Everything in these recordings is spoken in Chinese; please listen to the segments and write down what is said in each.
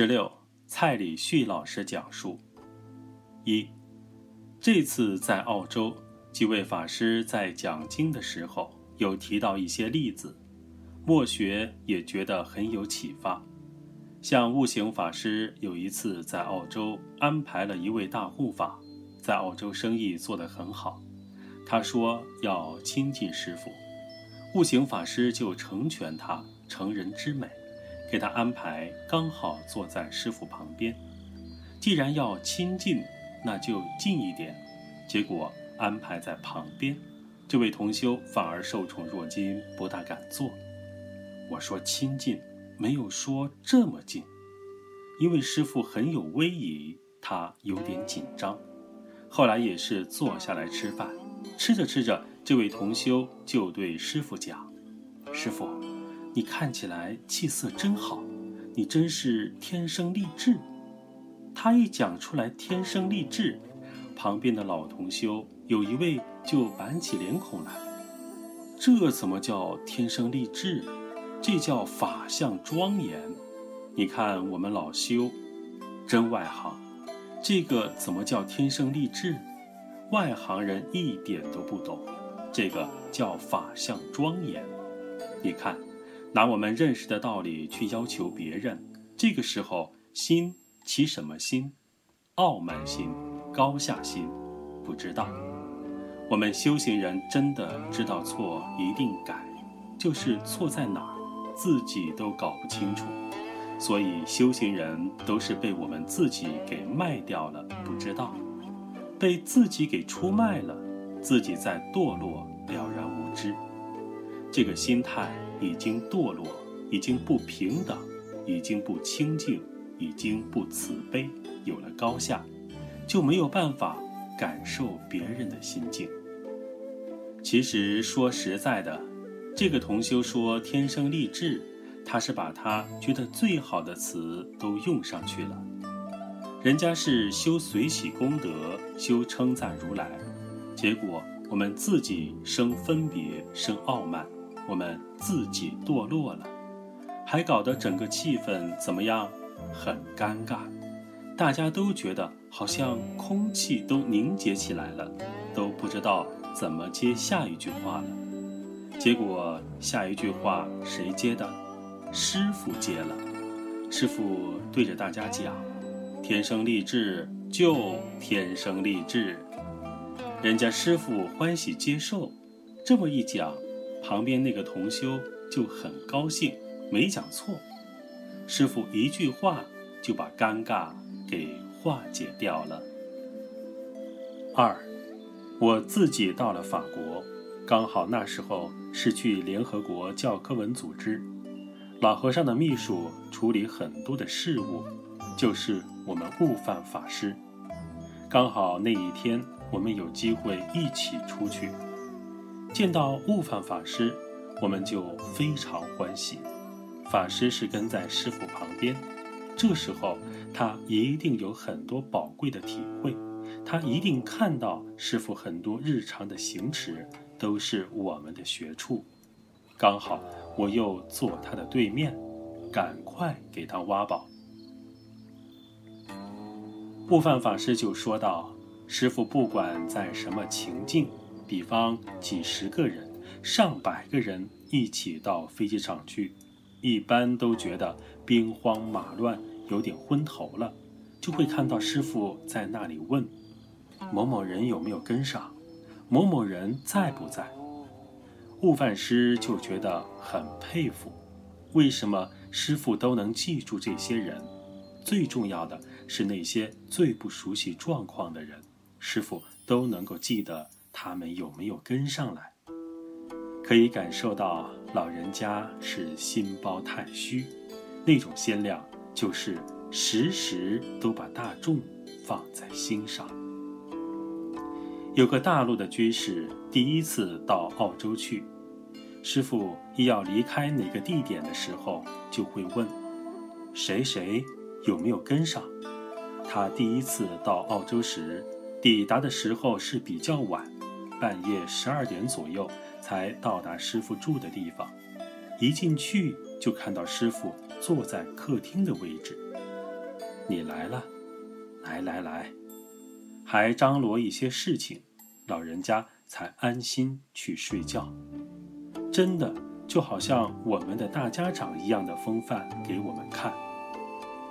十六，蔡礼旭老师讲述：一，这次在澳洲，几位法师在讲经的时候有提到一些例子，墨学也觉得很有启发。像悟行法师有一次在澳洲安排了一位大护法，在澳洲生意做得很好，他说要亲近师傅，悟行法师就成全他，成人之美。给他安排刚好坐在师傅旁边，既然要亲近，那就近一点。结果安排在旁边，这位同修反而受宠若惊，不大敢坐。我说亲近，没有说这么近，因为师傅很有威仪，他有点紧张。后来也是坐下来吃饭，吃着吃着，这位同修就对师傅讲：“师傅。”你看起来气色真好，你真是天生丽质。他一讲出来“天生丽质”，旁边的老同修有一位就板起脸孔来。这怎么叫天生丽质？这叫法相庄严。你看我们老修，真外行。这个怎么叫天生丽质？外行人一点都不懂。这个叫法相庄严。你看。拿我们认识的道理去要求别人，这个时候心起什么心？傲慢心、高下心？不知道。我们修行人真的知道错一定改，就是错在哪儿，自己都搞不清楚。所以修行人都是被我们自己给卖掉了，不知道，被自己给出卖了，自己在堕落，了然无知。这个心态。已经堕落，已经不平等，已经不清净，已经不慈悲，有了高下，就没有办法感受别人的心境。其实说实在的，这个同修说天生丽质，他是把他觉得最好的词都用上去了。人家是修随喜功德，修称赞如来，结果我们自己生分别，生傲慢。我们自己堕落了，还搞得整个气氛怎么样？很尴尬，大家都觉得好像空气都凝结起来了，都不知道怎么接下一句话了。结果下一句话谁接的？师傅接了。师傅对着大家讲：“天生丽质就天生丽质。”人家师傅欢喜接受，这么一讲。旁边那个同修就很高兴，没讲错。师傅一句话就把尴尬给化解掉了。二，我自己到了法国，刚好那时候是去联合国教科文组织，老和尚的秘书处理很多的事务，就是我们悟饭法师。刚好那一天我们有机会一起出去。见到悟饭法师，我们就非常欢喜。法师是跟在师傅旁边，这时候他一定有很多宝贵的体会，他一定看到师傅很多日常的行持都是我们的学处。刚好我又坐他的对面，赶快给他挖宝。悟饭法师就说道：“师傅不管在什么情境。”比方几十个人、上百个人一起到飞机场去，一般都觉得兵荒马乱，有点昏头了，就会看到师傅在那里问：“某某人有没有跟上？某某人在不在？”悟饭师就觉得很佩服，为什么师傅都能记住这些人？最重要的是那些最不熟悉状况的人，师傅都能够记得。他们有没有跟上来？可以感受到老人家是心包太虚，那种鲜亮就是时时都把大众放在心上。有个大陆的居士第一次到澳洲去，师傅一要离开哪个地点的时候，就会问谁谁有没有跟上。他第一次到澳洲时，抵达的时候是比较晚。半夜十二点左右才到达师傅住的地方，一进去就看到师傅坐在客厅的位置，你来了，来来来，还张罗一些事情，老人家才安心去睡觉。真的就好像我们的大家长一样的风范给我们看，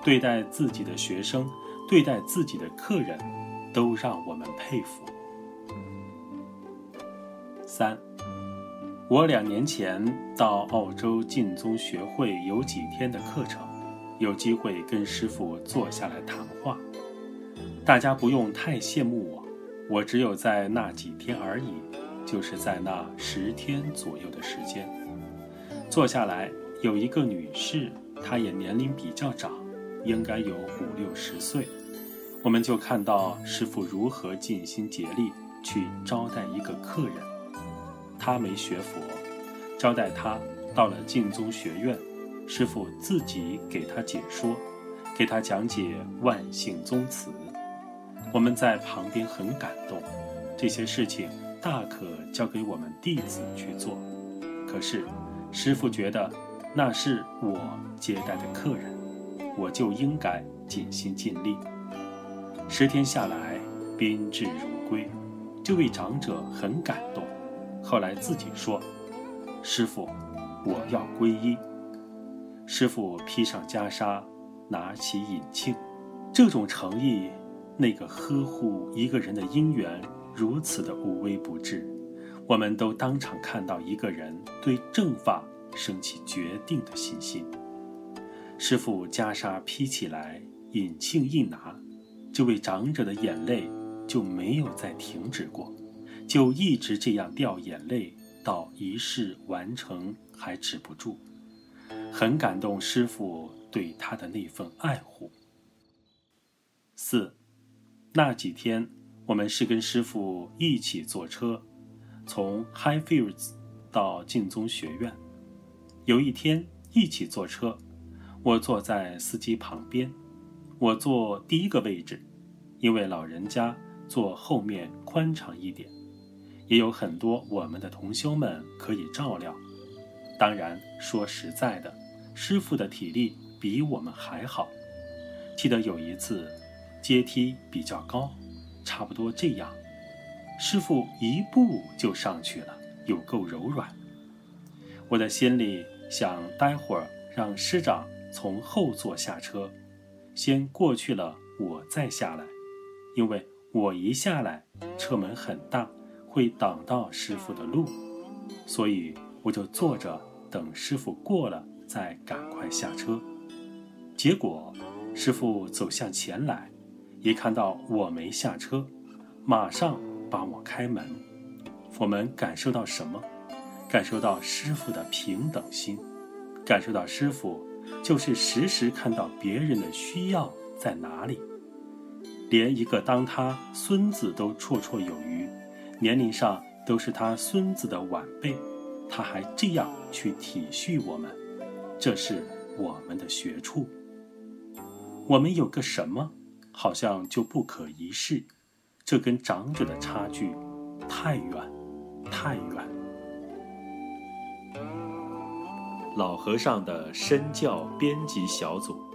对待自己的学生，对待自己的客人，都让我们佩服。三，我两年前到澳洲晋宗学会有几天的课程，有机会跟师傅坐下来谈话。大家不用太羡慕我，我只有在那几天而已，就是在那十天左右的时间，坐下来有一个女士，她也年龄比较长，应该有五六十岁，我们就看到师傅如何尽心竭力去招待一个客人。他没学佛，招待他到了净宗学院，师傅自己给他解说，给他讲解万姓宗祠。我们在旁边很感动，这些事情大可交给我们弟子去做。可是，师傅觉得那是我接待的客人，我就应该尽心尽力。十天下来，宾至如归，这位长者很感动。后来自己说：“师傅，我要皈依。”师傅披上袈裟，拿起引磬，这种诚意，那个呵护一个人的因缘，如此的无微不至，我们都当场看到一个人对正法升起决定的信心。师傅袈裟披起来，引磬一拿，这位长者的眼泪就没有再停止过。就一直这样掉眼泪，到仪式完成还止不住，很感动师傅对他的那份爱护。四，那几天我们是跟师傅一起坐车，从 Highfields 到净宗学院。有一天一起坐车，我坐在司机旁边，我坐第一个位置，因为老人家坐后面宽敞一点。也有很多我们的同修们可以照料。当然，说实在的，师傅的体力比我们还好。记得有一次，阶梯比较高，差不多这样，师傅一步就上去了，有够柔软。我的心里想，待会儿让师长从后座下车，先过去了，我再下来，因为我一下来，车门很大。会挡到师傅的路，所以我就坐着等师傅过了再赶快下车。结果师傅走向前来，一看到我没下车，马上帮我开门。我们感受到什么？感受到师傅的平等心，感受到师傅就是时时看到别人的需要在哪里，连一个当他孙子都绰绰有余。年龄上都是他孙子的晚辈，他还这样去体恤我们，这是我们的学处。我们有个什么，好像就不可一世，这跟长者的差距太远，太远。老和尚的身教编辑小组。